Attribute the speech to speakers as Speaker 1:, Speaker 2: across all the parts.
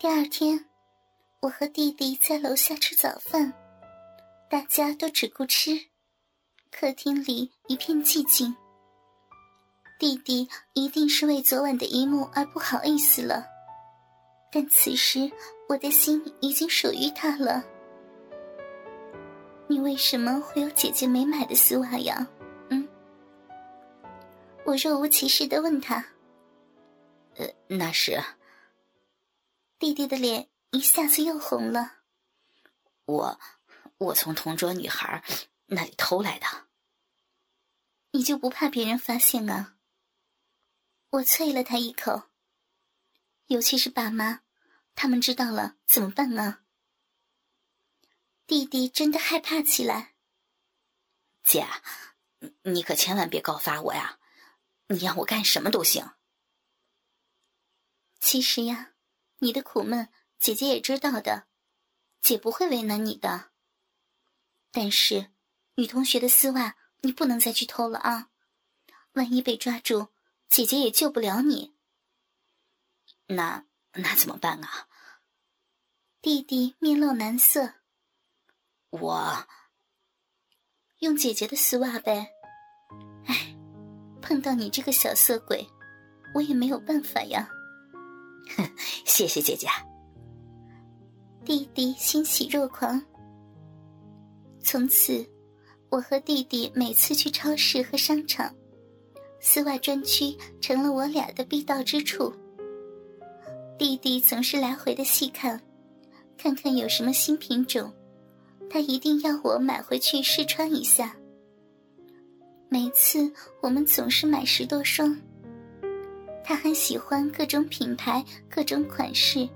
Speaker 1: 第二天，我和弟弟在楼下吃早饭，大家都只顾吃，客厅里一片寂静。弟弟一定是为昨晚的一幕而不好意思了，但此时我的心已经属于他了。你为什么会有姐姐没买的丝袜呀？嗯，我若无其事的问他。
Speaker 2: 呃，那是。
Speaker 1: 弟弟的脸一下子又红了。
Speaker 2: 我，我从同桌女孩那里偷来的。
Speaker 1: 你就不怕别人发现啊？我啐了他一口。尤其是爸妈，他们知道了怎么办啊？弟弟真的害怕起来。
Speaker 2: 姐，你可千万别告发我呀！你让我干什么都行。
Speaker 1: 其实呀，你的苦闷姐姐也知道的，姐不会为难你的。但是，女同学的丝袜你不能再去偷了啊！万一被抓住，姐姐也救不了你。
Speaker 2: 那那怎么办啊？
Speaker 1: 弟弟面露难色。
Speaker 2: 我
Speaker 1: 用姐姐的丝袜呗，哎，碰到你这个小色鬼，我也没有办法呀。
Speaker 2: 谢谢姐姐。
Speaker 1: 弟弟欣喜若狂。从此，我和弟弟每次去超市和商场，丝袜专区成了我俩的必到之处。弟弟总是来回的细看，看看有什么新品种。他一定要我买回去试穿一下。每次我们总是买十多双。他很喜欢各种品牌、各种款式，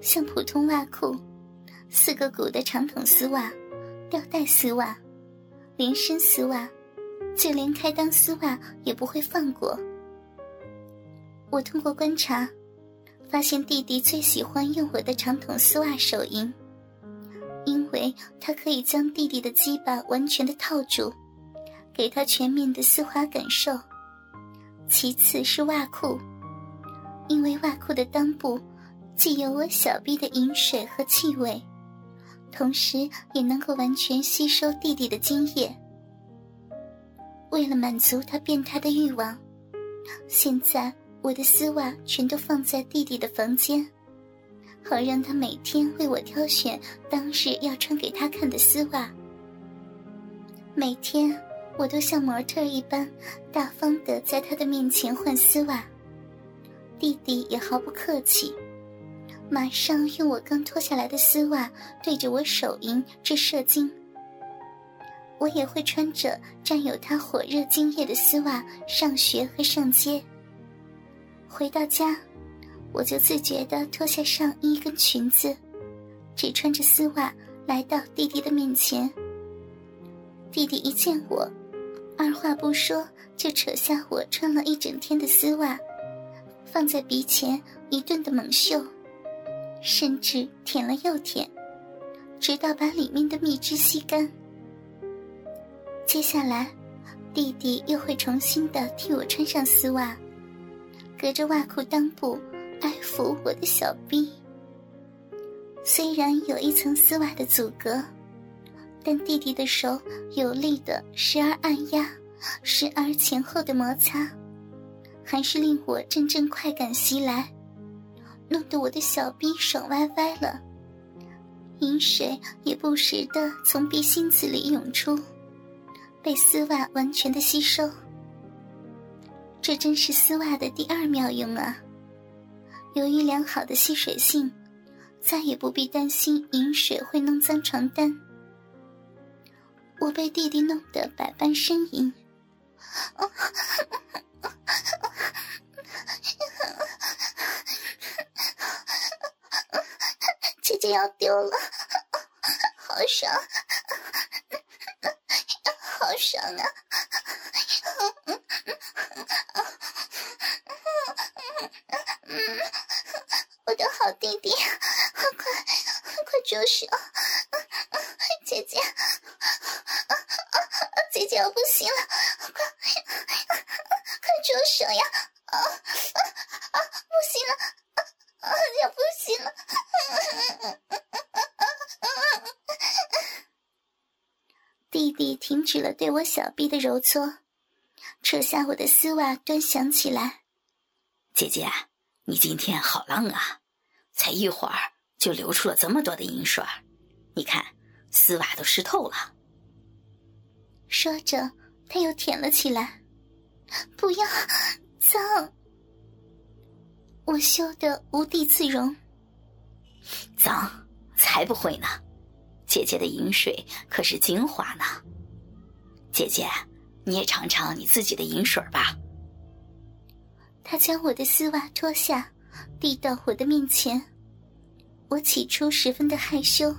Speaker 1: 像普通袜裤、四个股的长筒丝袜、吊带丝袜、连身丝袜，就连开裆丝袜也不会放过。我通过观察，发现弟弟最喜欢用我的长筒丝袜手淫。因为他可以将弟弟的鸡巴完全的套住，给他全面的丝滑感受。其次是袜裤，因为袜裤的裆部既有我小臂的饮水和气味，同时也能够完全吸收弟弟的精液。为了满足他变态的欲望，现在我的丝袜全都放在弟弟的房间。好让他每天为我挑选当日要穿给他看的丝袜。每天我都像模特一般大方的在他的面前换丝袜，弟弟也毫不客气，马上用我刚脱下来的丝袜对着我手淫至射精。我也会穿着沾有他火热精液的丝袜上学和上街。回到家。我就自觉地脱下上衣跟裙子，只穿着丝袜来到弟弟的面前。弟弟一见我，二话不说就扯下我穿了一整天的丝袜，放在鼻前一顿的猛嗅，甚至舔了又舔，直到把里面的蜜汁吸干。接下来，弟弟又会重新的替我穿上丝袜，隔着袜裤裆部。爱抚我的小臂，虽然有一层丝袜的阻隔，但弟弟的手有力的时而按压，时而前后的摩擦，还是令我阵阵快感袭来，弄得我的小臂爽歪歪了，饮水也不时的从鼻心子里涌出，被丝袜完全的吸收。这真是丝袜的第二妙用啊！由于良好的吸水性，再也不必担心饮水会弄脏床单。我被弟弟弄得百般呻吟，姐姐要丢了，好爽，好爽啊！我的好弟弟，快快住手！姐姐，姐姐我不行了，快快住手呀！啊啊啊！不行了，啊，要不行了！弟停止了对我小臂的揉搓，扯下我的丝袜端详起来。
Speaker 2: 姐姐，你今天好浪啊，才一会儿就流出了这么多的银水，你看丝袜都湿透了。
Speaker 1: 说着，他又舔了起来。不要，脏！我羞得无地自容。
Speaker 2: 脏？才不会呢！姐姐的饮水可是精华呢。姐姐，你也尝尝你自己的饮水吧。
Speaker 1: 他将我的丝袜脱下，递到我的面前。我起初十分的害羞，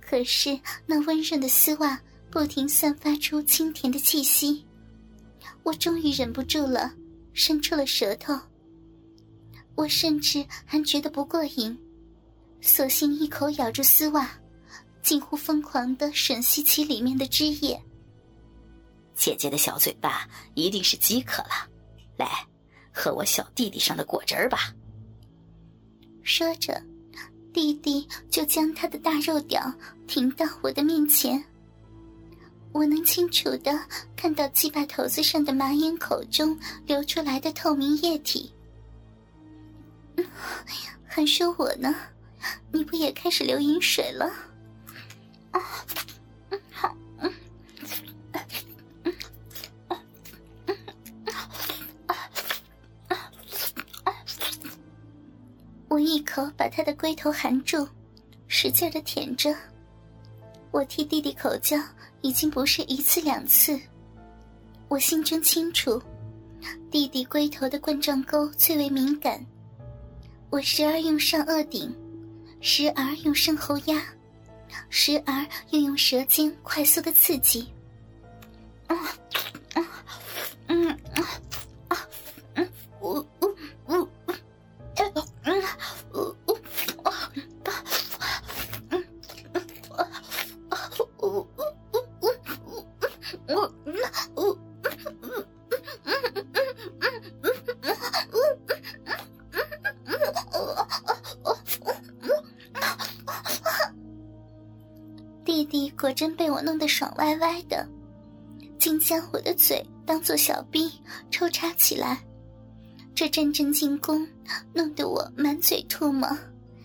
Speaker 1: 可是那温润的丝袜不停散发出清甜的气息，我终于忍不住了，伸出了舌头。我甚至还觉得不过瘾，索性一口咬住丝袜，近乎疯狂的吮吸起里面的汁液。
Speaker 2: 姐姐的小嘴巴一定是饥渴了，来。喝我小弟弟上的果汁儿吧。
Speaker 1: 说着，弟弟就将他的大肉屌挺到我的面前。我能清楚的看到鸡巴头子上的马眼口中流出来的透明液体。还说我呢？你不也开始流饮水了？啊，我一口把他的龟头含住，使劲的舔着。我替弟弟口交已经不是一次两次，我心中清楚，弟弟龟头的冠状沟最为敏感。我时而用上颚顶，时而用身后压，时而又用舌尖快速的刺激。啊啊嗯我弟弟果真被我弄得爽歪歪的，竟将我的嘴当做小臂抽插起来。这阵阵进攻，弄得我满嘴唾沫，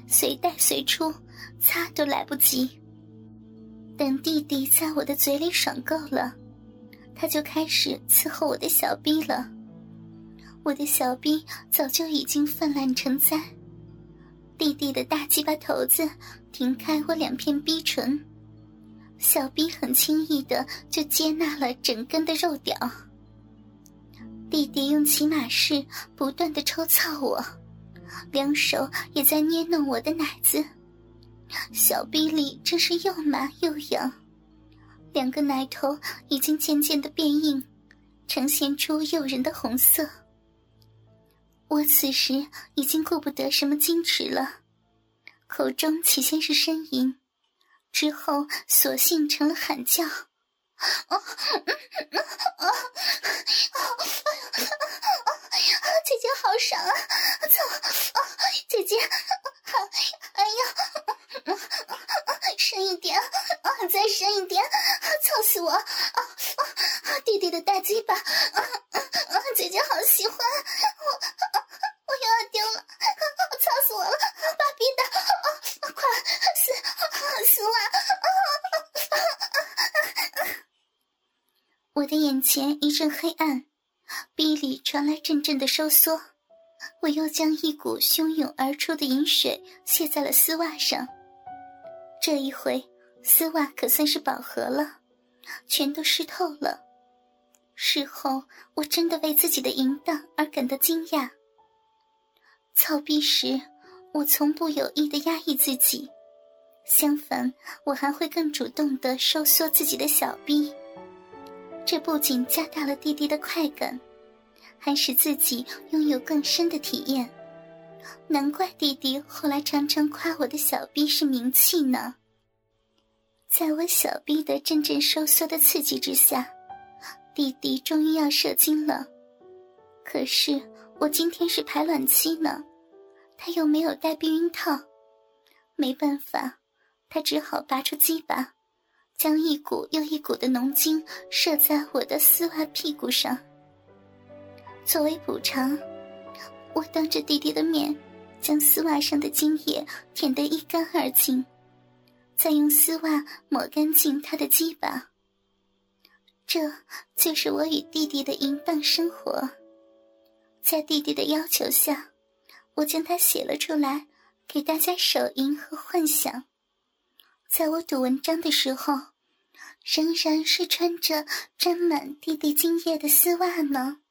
Speaker 1: 随带随出，擦都来不及。等弟弟在我的嘴里爽够了，他就开始伺候我的小逼了。我的小逼早就已经泛滥成灾，弟弟的大鸡巴头子停开我两片逼唇，小逼很轻易的就接纳了整根的肉屌。弟弟用骑马式不断的抽操我，两手也在捏弄我的奶子，小臂里真是又麻又痒，两个奶头已经渐渐的变硬，呈现出诱人的红色。我此时已经顾不得什么矜持了，口中起先是呻吟，之后索性成了喊叫。啊！姐姐好爽啊！操！姐姐，哎呀！深一点，再深一点！操死我！啊啊！弟弟的大鸡巴！啊姐姐好喜欢！我我又要丢了！操死我了！芭比的！啊快死死我！我的眼前一阵黑暗，鼻里传来阵阵的收缩，我又将一股汹涌而出的饮水泻在了丝袜上。这一回，丝袜可算是饱和了，全都湿透了。事后，我真的为自己的淫荡而感到惊讶。操逼时，我从不有意的压抑自己，相反，我还会更主动的收缩自己的小逼。这不仅加大了弟弟的快感，还使自己拥有更深的体验。难怪弟弟后来常常夸我的小臂是名器呢。在我小臂的阵阵收缩的刺激之下，弟弟终于要射精了。可是我今天是排卵期呢，他又没有戴避孕套，没办法，他只好拔出鸡巴。将一股又一股的浓精射在我的丝袜屁股上。作为补偿，我当着弟弟的面，将丝袜上的精液舔得一干二净，再用丝袜抹干净他的鸡巴。这就是我与弟弟的淫荡生活。在弟弟的要求下，我将它写了出来，给大家手淫和幻想。在我读文章的时候，仍然是穿着沾满弟弟精液的丝袜呢。